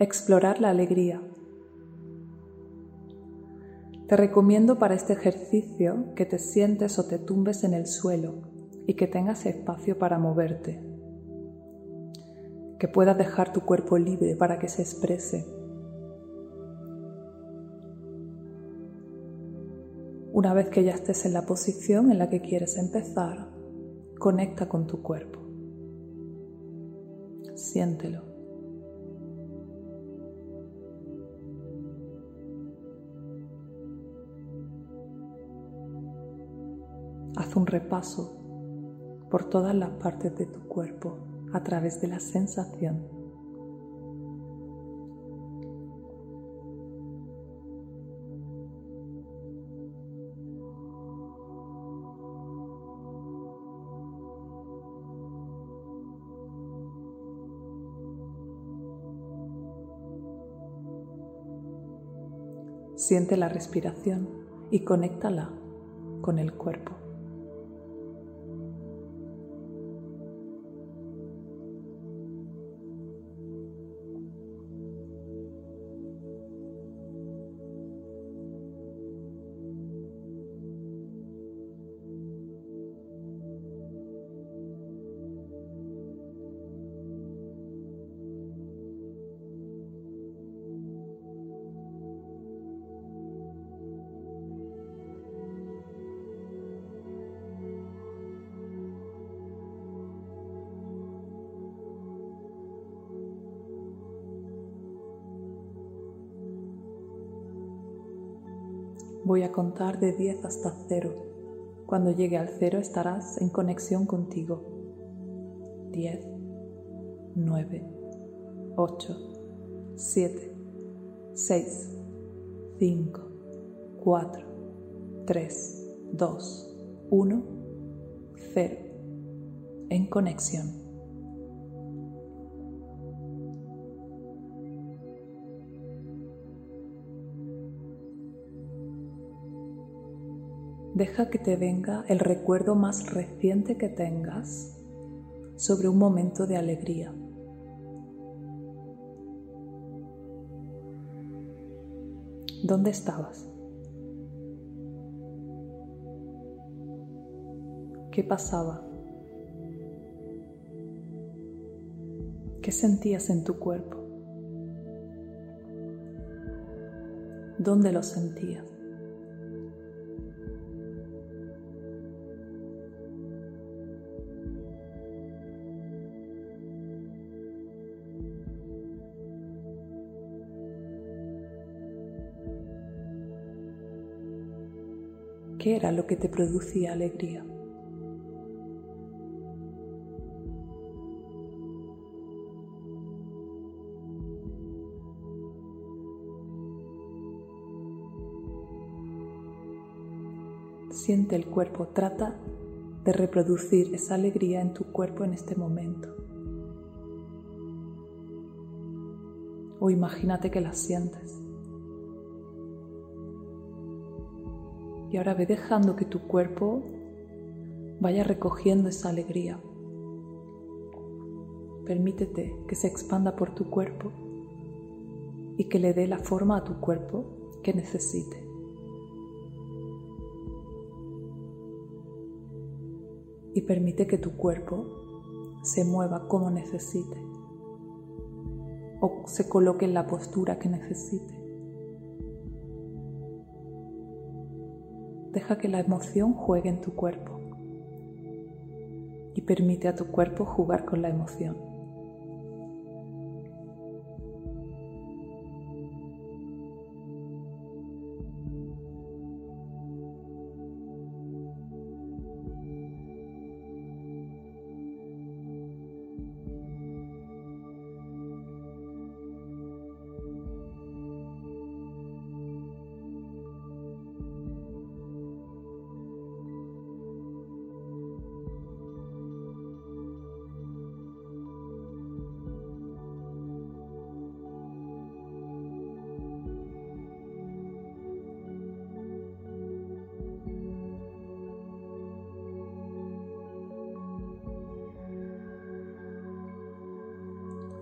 Explorar la alegría. Te recomiendo para este ejercicio que te sientes o te tumbes en el suelo y que tengas espacio para moverte, que puedas dejar tu cuerpo libre para que se exprese. Una vez que ya estés en la posición en la que quieres empezar, conecta con tu cuerpo. Siéntelo. Un repaso por todas las partes de tu cuerpo a través de la sensación. Siente la respiración y conéctala con el cuerpo. Voy a contar de 10 hasta 0. Cuando llegue al 0 estarás en conexión contigo. 10, 9, 8, 7, 6, 5, 4, 3, 2, 1, 0. En conexión. Deja que te venga el recuerdo más reciente que tengas sobre un momento de alegría. ¿Dónde estabas? ¿Qué pasaba? ¿Qué sentías en tu cuerpo? ¿Dónde lo sentías? ¿Qué era lo que te producía alegría? Siente el cuerpo, trata de reproducir esa alegría en tu cuerpo en este momento. O imagínate que la sientes. Y ahora ve dejando que tu cuerpo vaya recogiendo esa alegría. Permítete que se expanda por tu cuerpo y que le dé la forma a tu cuerpo que necesite. Y permite que tu cuerpo se mueva como necesite o se coloque en la postura que necesite. Deja que la emoción juegue en tu cuerpo y permite a tu cuerpo jugar con la emoción.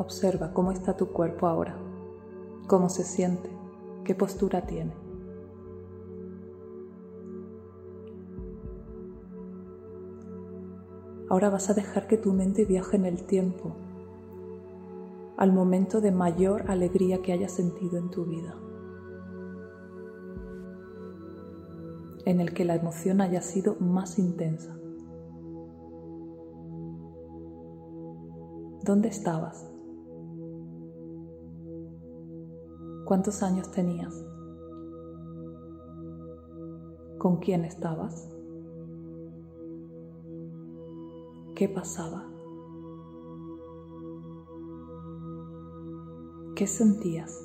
Observa cómo está tu cuerpo ahora. cómo se siente, qué postura tiene. Ahora vas a dejar que tu mente viaje en el tiempo, al momento de mayor alegría que hayas sentido en tu vida, en el que la emoción haya sido más intensa. ¿Dónde estabas? ¿Cuántos años tenías? ¿Con quién estabas? ¿Qué pasaba? ¿Qué sentías?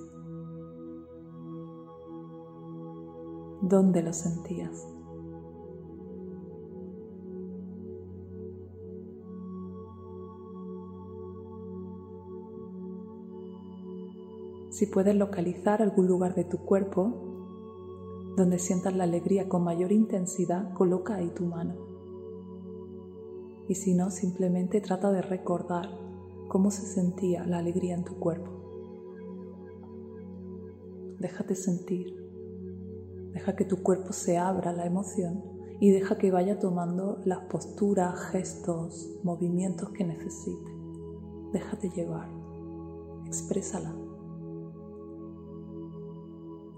¿Dónde lo sentías? Si puedes localizar algún lugar de tu cuerpo donde sientas la alegría con mayor intensidad, coloca ahí tu mano. Y si no, simplemente trata de recordar cómo se sentía la alegría en tu cuerpo. Déjate sentir. Deja que tu cuerpo se abra a la emoción y deja que vaya tomando las posturas, gestos, movimientos que necesite. Déjate llevar. Exprésala.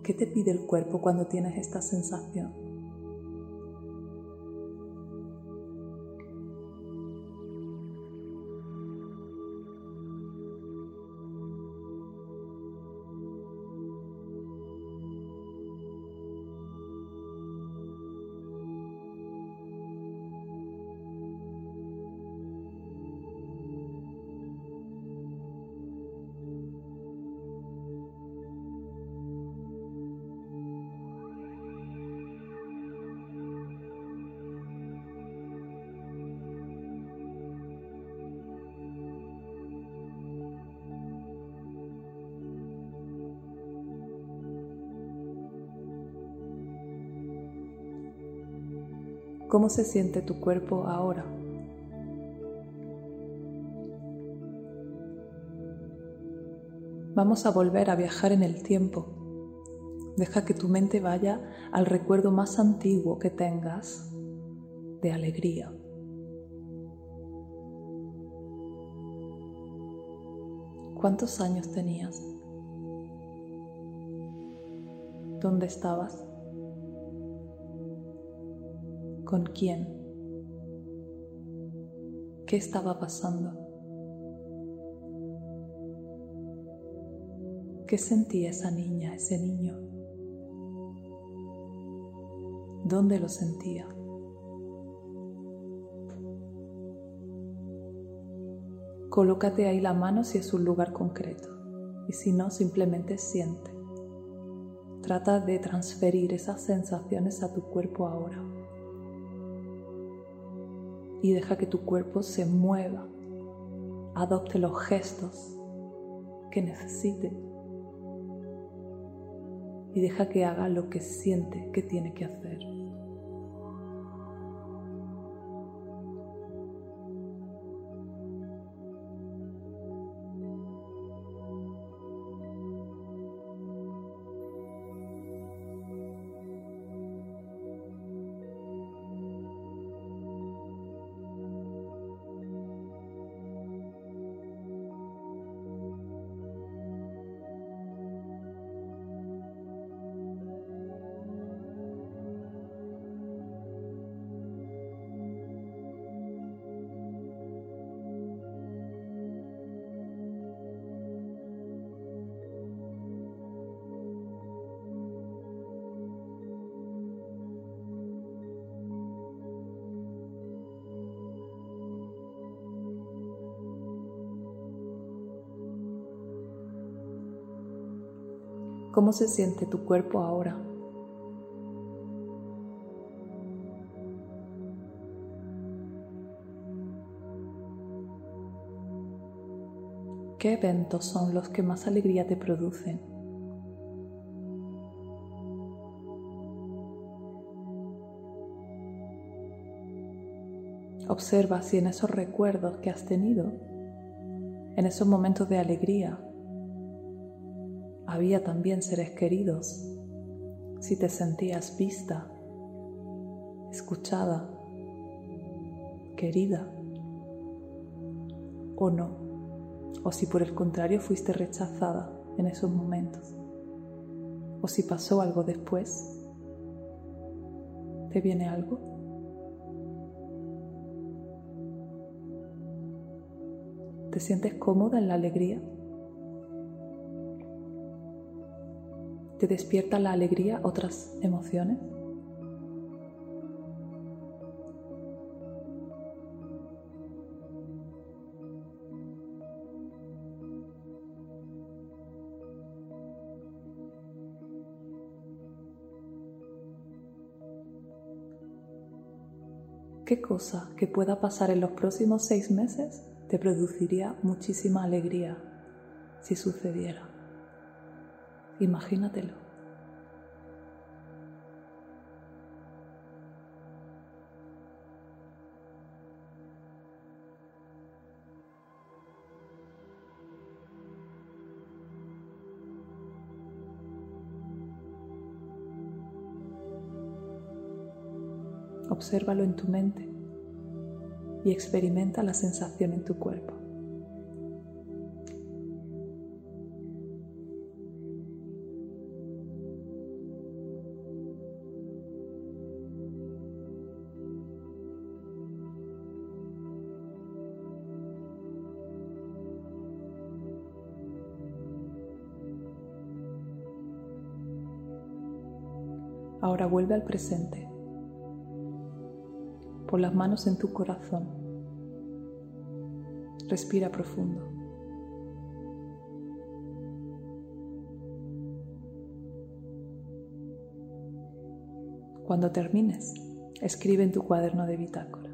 ¿Qué te pide el cuerpo cuando tienes esta sensación? ¿Cómo se siente tu cuerpo ahora? Vamos a volver a viajar en el tiempo. Deja que tu mente vaya al recuerdo más antiguo que tengas de alegría. ¿Cuántos años tenías? ¿Dónde estabas? ¿Con quién? ¿Qué estaba pasando? ¿Qué sentía esa niña, ese niño? ¿Dónde lo sentía? Colócate ahí la mano si es un lugar concreto y si no, simplemente siente. Trata de transferir esas sensaciones a tu cuerpo ahora y deja que tu cuerpo se mueva, adopte los gestos que necesite y deja que haga lo que siente que tiene que hacer. ¿Cómo se siente tu cuerpo ahora? ¿Qué eventos son los que más alegría te producen? Observa si en esos recuerdos que has tenido, en esos momentos de alegría, había también seres queridos, si te sentías vista, escuchada, querida o no, o si por el contrario fuiste rechazada en esos momentos, o si pasó algo después, ¿te viene algo? ¿Te sientes cómoda en la alegría? ¿Te despierta la alegría otras emociones? ¿Qué cosa que pueda pasar en los próximos seis meses te produciría muchísima alegría si sucediera? Imagínatelo. Obsérvalo en tu mente y experimenta la sensación en tu cuerpo. Ahora vuelve al presente por las manos en tu corazón. Respira profundo. Cuando termines, escribe en tu cuaderno de bitácora.